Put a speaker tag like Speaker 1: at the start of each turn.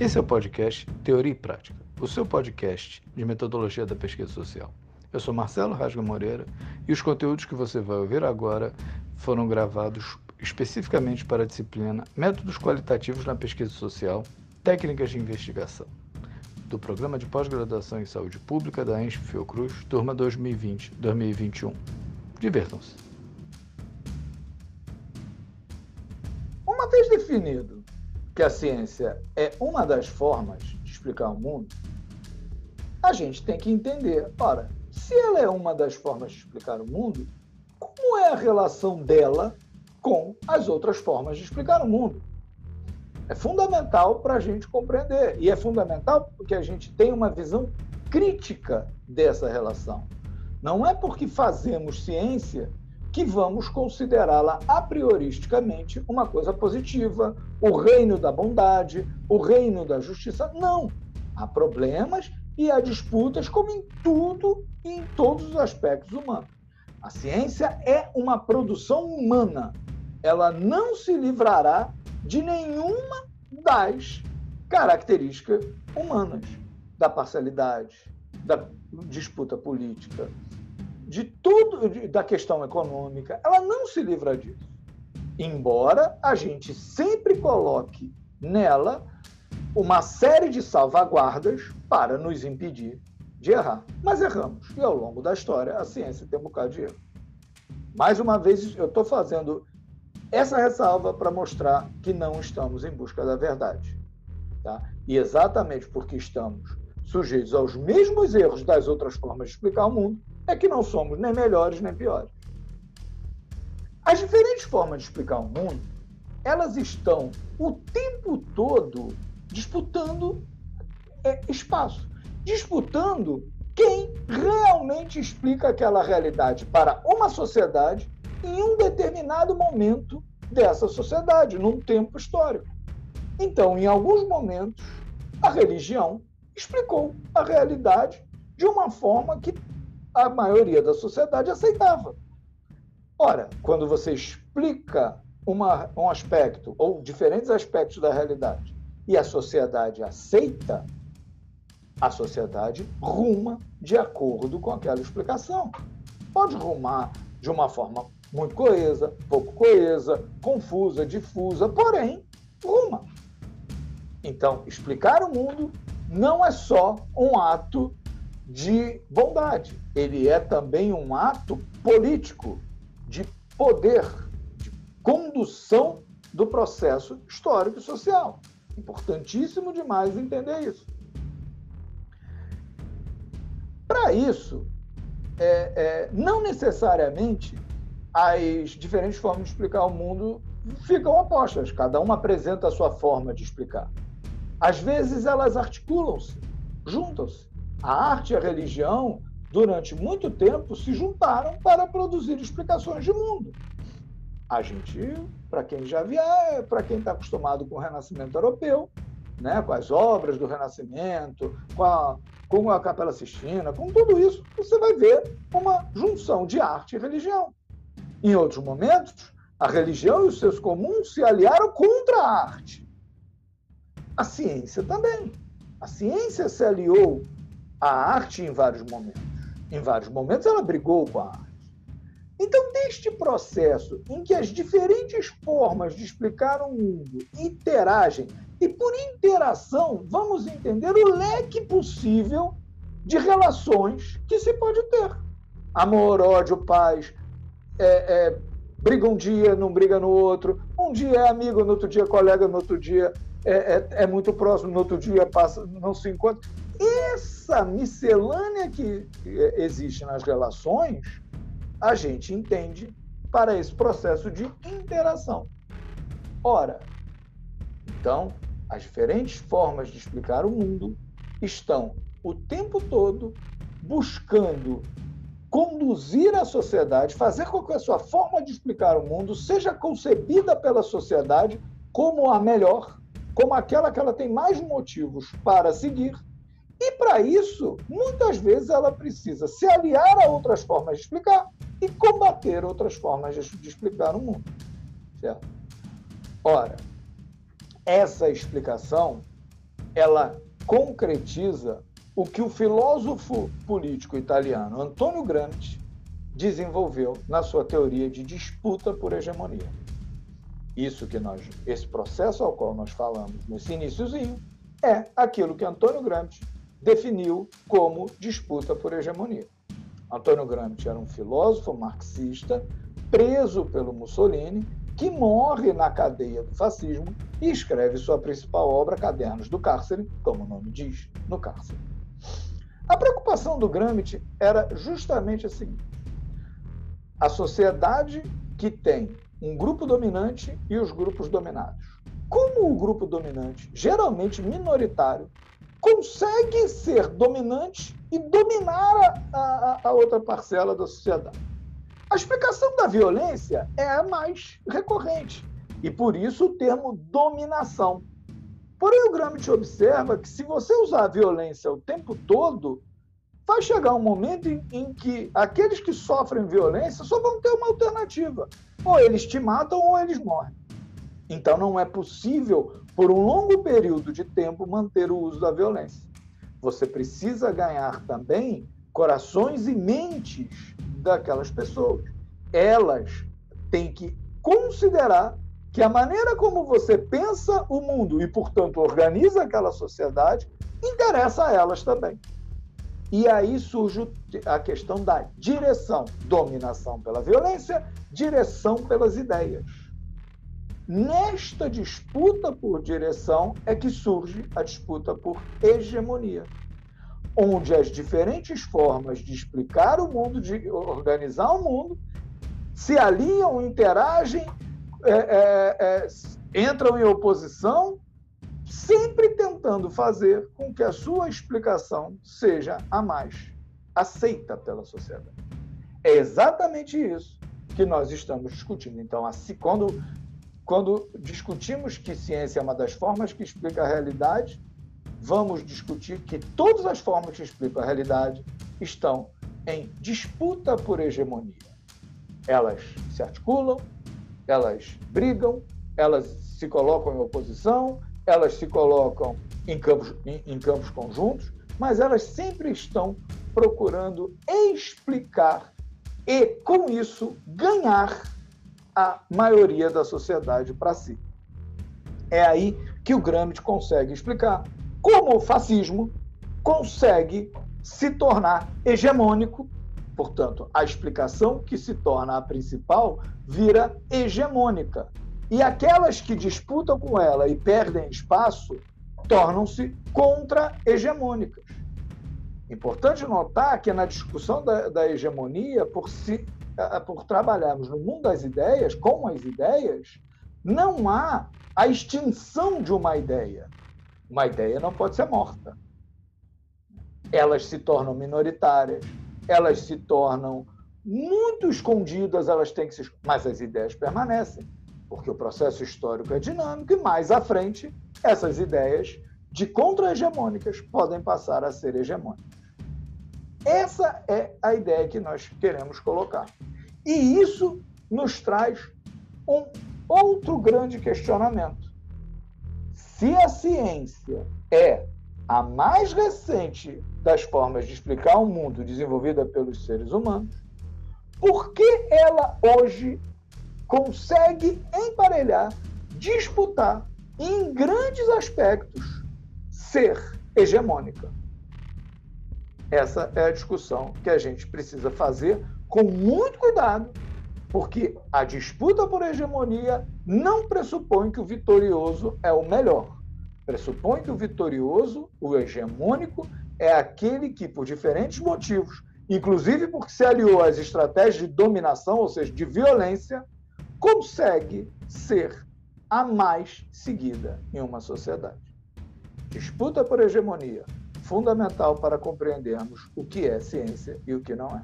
Speaker 1: Esse é o podcast Teoria e Prática, o seu podcast de metodologia da pesquisa social. Eu sou Marcelo Rasga Moreira e os conteúdos que você vai ouvir agora foram gravados especificamente para a disciplina Métodos Qualitativos na Pesquisa Social, Técnicas de Investigação, do Programa de Pós-Graduação em Saúde Pública da ENSP Fiocruz, turma 2020-2021. Divirtam-se.
Speaker 2: Uma vez definido que a ciência é uma das formas de explicar o mundo, a gente tem que entender, ora, se ela é uma das formas de explicar o mundo, como é a relação dela com as outras formas de explicar o mundo? É fundamental para a gente compreender. E é fundamental porque a gente tem uma visão crítica dessa relação. Não é porque fazemos ciência que vamos considerá-la a prioristicamente uma coisa positiva, o reino da bondade, o reino da justiça. Não. Há problemas e há disputas, como em tudo e em todos os aspectos humanos. A ciência é uma produção humana. Ela não se livrará de nenhuma das características humanas, da parcialidade, da disputa política, de tudo, da questão econômica. Ela não se livra disso. Embora a gente sempre coloque nela uma série de salvaguardas para nos impedir de errar. Mas erramos. E ao longo da história, a ciência tem um bocado de erro. Mais uma vez, eu estou fazendo essa ressalva para mostrar que não estamos em busca da verdade. Tá? E exatamente porque estamos sujeitos aos mesmos erros das outras formas de explicar o mundo, é que não somos nem melhores nem piores. As diferentes formas de explicar o mundo, elas estão o tempo todo disputando é, espaço, disputando quem realmente explica aquela realidade para uma sociedade em um determinado momento dessa sociedade, num tempo histórico. Então, em alguns momentos, a religião explicou a realidade de uma forma que a maioria da sociedade aceitava. Ora, quando você explica uma, um aspecto ou diferentes aspectos da realidade e a sociedade aceita, a sociedade ruma de acordo com aquela explicação. Pode rumar de uma forma muito coesa, pouco coesa, confusa, difusa, porém, ruma. Então, explicar o mundo não é só um ato de bondade, ele é também um ato político, de poder, de condução do processo histórico e social. Importantíssimo demais entender isso. Para isso, é, é, não necessariamente as diferentes formas de explicar o mundo ficam opostas, cada uma apresenta a sua forma de explicar. Às vezes elas articulam-se, juntam-se. A arte e a religião, durante muito tempo, se juntaram para produzir explicações de mundo. A gente, para quem já viaja, para quem está acostumado com o Renascimento Europeu, né, com as obras do Renascimento, com a, com a Capela Sistina, com tudo isso, você vai ver uma junção de arte e religião. Em outros momentos, a religião e os seus comuns se aliaram contra a arte. A ciência também. A ciência se aliou à arte em vários momentos. Em vários momentos, ela brigou com a arte. Então, neste processo em que as diferentes formas de explicar o mundo interagem, e por interação vamos entender o leque possível de relações que se pode ter. Amor, ódio, paz, é, é, briga um dia, não briga no outro, um dia é amigo, no outro dia é colega, no outro dia é, é, é muito próximo, no outro dia passa, não se encontra. Essa miscelânea que existe nas relações a gente entende para esse processo de interação. Ora, então, as diferentes formas de explicar o mundo estão o tempo todo buscando conduzir a sociedade, fazer com que a sua forma de explicar o mundo seja concebida pela sociedade como a melhor, como aquela que ela tem mais motivos para seguir. E para isso, muitas vezes ela precisa se aliar a outras formas de explicar e combater outras formas de, explicar o mundo. Certo? Ora, essa explicação ela concretiza o que o filósofo político italiano Antonio Gramsci desenvolveu na sua teoria de disputa por hegemonia. Isso que nós, esse processo ao qual nós falamos nesse iníciozinho, é aquilo que Antônio Gramsci definiu como disputa por hegemonia. Antônio Gramsci era um filósofo marxista preso pelo Mussolini que morre na cadeia do fascismo e escreve sua principal obra, Cadernos do Cárcere, como o nome diz, no cárcere. A preocupação do Gramsci era justamente a seguinte: a sociedade que tem um grupo dominante e os grupos dominados. Como o grupo dominante, geralmente minoritário, consegue ser dominante e dominar a, a, a outra parcela da sociedade? A explicação da violência é a mais recorrente e por isso o termo dominação. Porém, o Gramsci observa que se você usar a violência o tempo todo, vai chegar um momento em, em, que aqueles que sofrem violência só vão ter uma alternativa. Ou eles te matam ou eles morrem. Então não é possível, por um longo período de tempo, manter o uso da violência. Você precisa ganhar também corações e mentes daquelas pessoas. Elas têm que considerar que a maneira como você pensa o mundo e, portanto, organiza aquela sociedade interessa a elas também. E aí surge a questão da direção, dominação pela violência, direção pelas ideias. Nesta disputa por direção é que surge a disputa por hegemonia, onde as diferentes formas de explicar o mundo, de organizar o mundo, se alinham, interagem, é, é, é, entram em oposição sempre tentando fazer com que a sua explicação seja a mais aceita pela sociedade. É exatamente isso que nós estamos discutindo. Então, assim, quando, quando discutimos que ciência é uma das formas que explica a realidade, vamos discutir que todas as formas que explicam a realidade estão em disputa por hegemonia. Elas se articulam, elas brigam, elas se colocam em oposição, elas se colocam em campos, em, em campos conjuntos, mas elas sempre estão procurando explicar e, com isso, ganhar a maioria da sociedade para si. É aí que o Gramsci consegue explicar como o fascismo consegue se tornar hegemônico, portanto, a explicação que se torna a principal vira hegemônica. E aquelas que disputam com ela e perdem espaço tornam-se contra-hegemônicas. Importante notar que na discussão da, da hegemonia, por, si, por trabalharmos no mundo das ideias, com as ideias, não há a extinção de uma ideia. Uma ideia não pode ser morta. Elas se tornam minoritárias, elas se tornam muito escondidas, elas têm que se. Mas as ideias permanecem porque o processo histórico é dinâmico e mais à frente essas ideias de contra-hegemônicas podem passar a ser hegemônicas. Essa é a ideia que nós queremos colocar. E isso nos traz um outro grande questionamento. Se a ciência é a mais recente das formas de explicar o mundo desenvolvida pelos seres humanos, por que ela hoje consegue emparelhar, disputar em grandes aspectos, ser hegemônica. Essa é a discussão que a gente precisa fazer com muito cuidado, porque a disputa por hegemonia não pressupõe que o vitorioso é o melhor. Pressupõe que o vitorioso, o hegemônico, é aquele que, por diferentes motivos, inclusive porque se aliou às estratégias de dominação, ou seja, de violência, consegue ser a mais seguida em uma sociedade. Disputa por hegemonia, fundamental para compreendermos o que é ciência e o que não é.